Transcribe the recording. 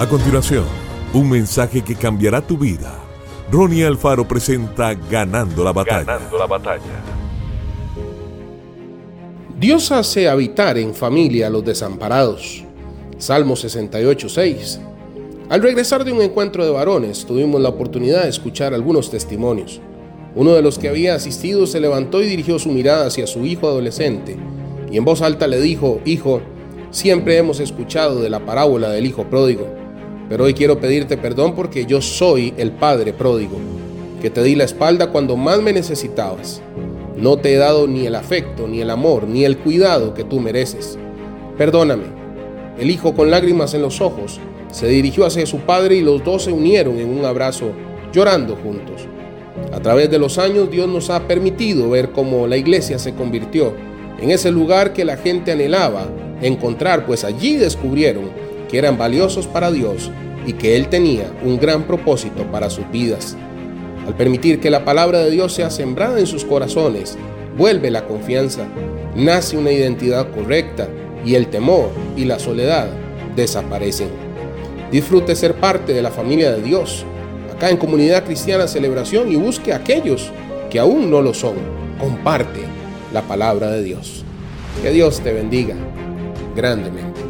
A continuación, un mensaje que cambiará tu vida. Ronnie Alfaro presenta Ganando la batalla. Ganando la batalla. Dios hace habitar en familia a los desamparados. Salmo 68.6. Al regresar de un encuentro de varones, tuvimos la oportunidad de escuchar algunos testimonios. Uno de los que había asistido se levantó y dirigió su mirada hacia su hijo adolescente, y en voz alta le dijo, Hijo, siempre hemos escuchado de la parábola del hijo pródigo pero hoy quiero pedirte perdón porque yo soy el Padre pródigo, que te di la espalda cuando más me necesitabas. No te he dado ni el afecto, ni el amor, ni el cuidado que tú mereces. Perdóname. El hijo con lágrimas en los ojos se dirigió hacia su padre y los dos se unieron en un abrazo, llorando juntos. A través de los años Dios nos ha permitido ver cómo la iglesia se convirtió en ese lugar que la gente anhelaba encontrar, pues allí descubrieron que eran valiosos para Dios y que Él tenía un gran propósito para sus vidas. Al permitir que la palabra de Dios sea sembrada en sus corazones, vuelve la confianza, nace una identidad correcta y el temor y la soledad desaparecen. Disfrute ser parte de la familia de Dios, acá en Comunidad Cristiana Celebración y busque a aquellos que aún no lo son. Comparte la palabra de Dios. Que Dios te bendiga grandemente.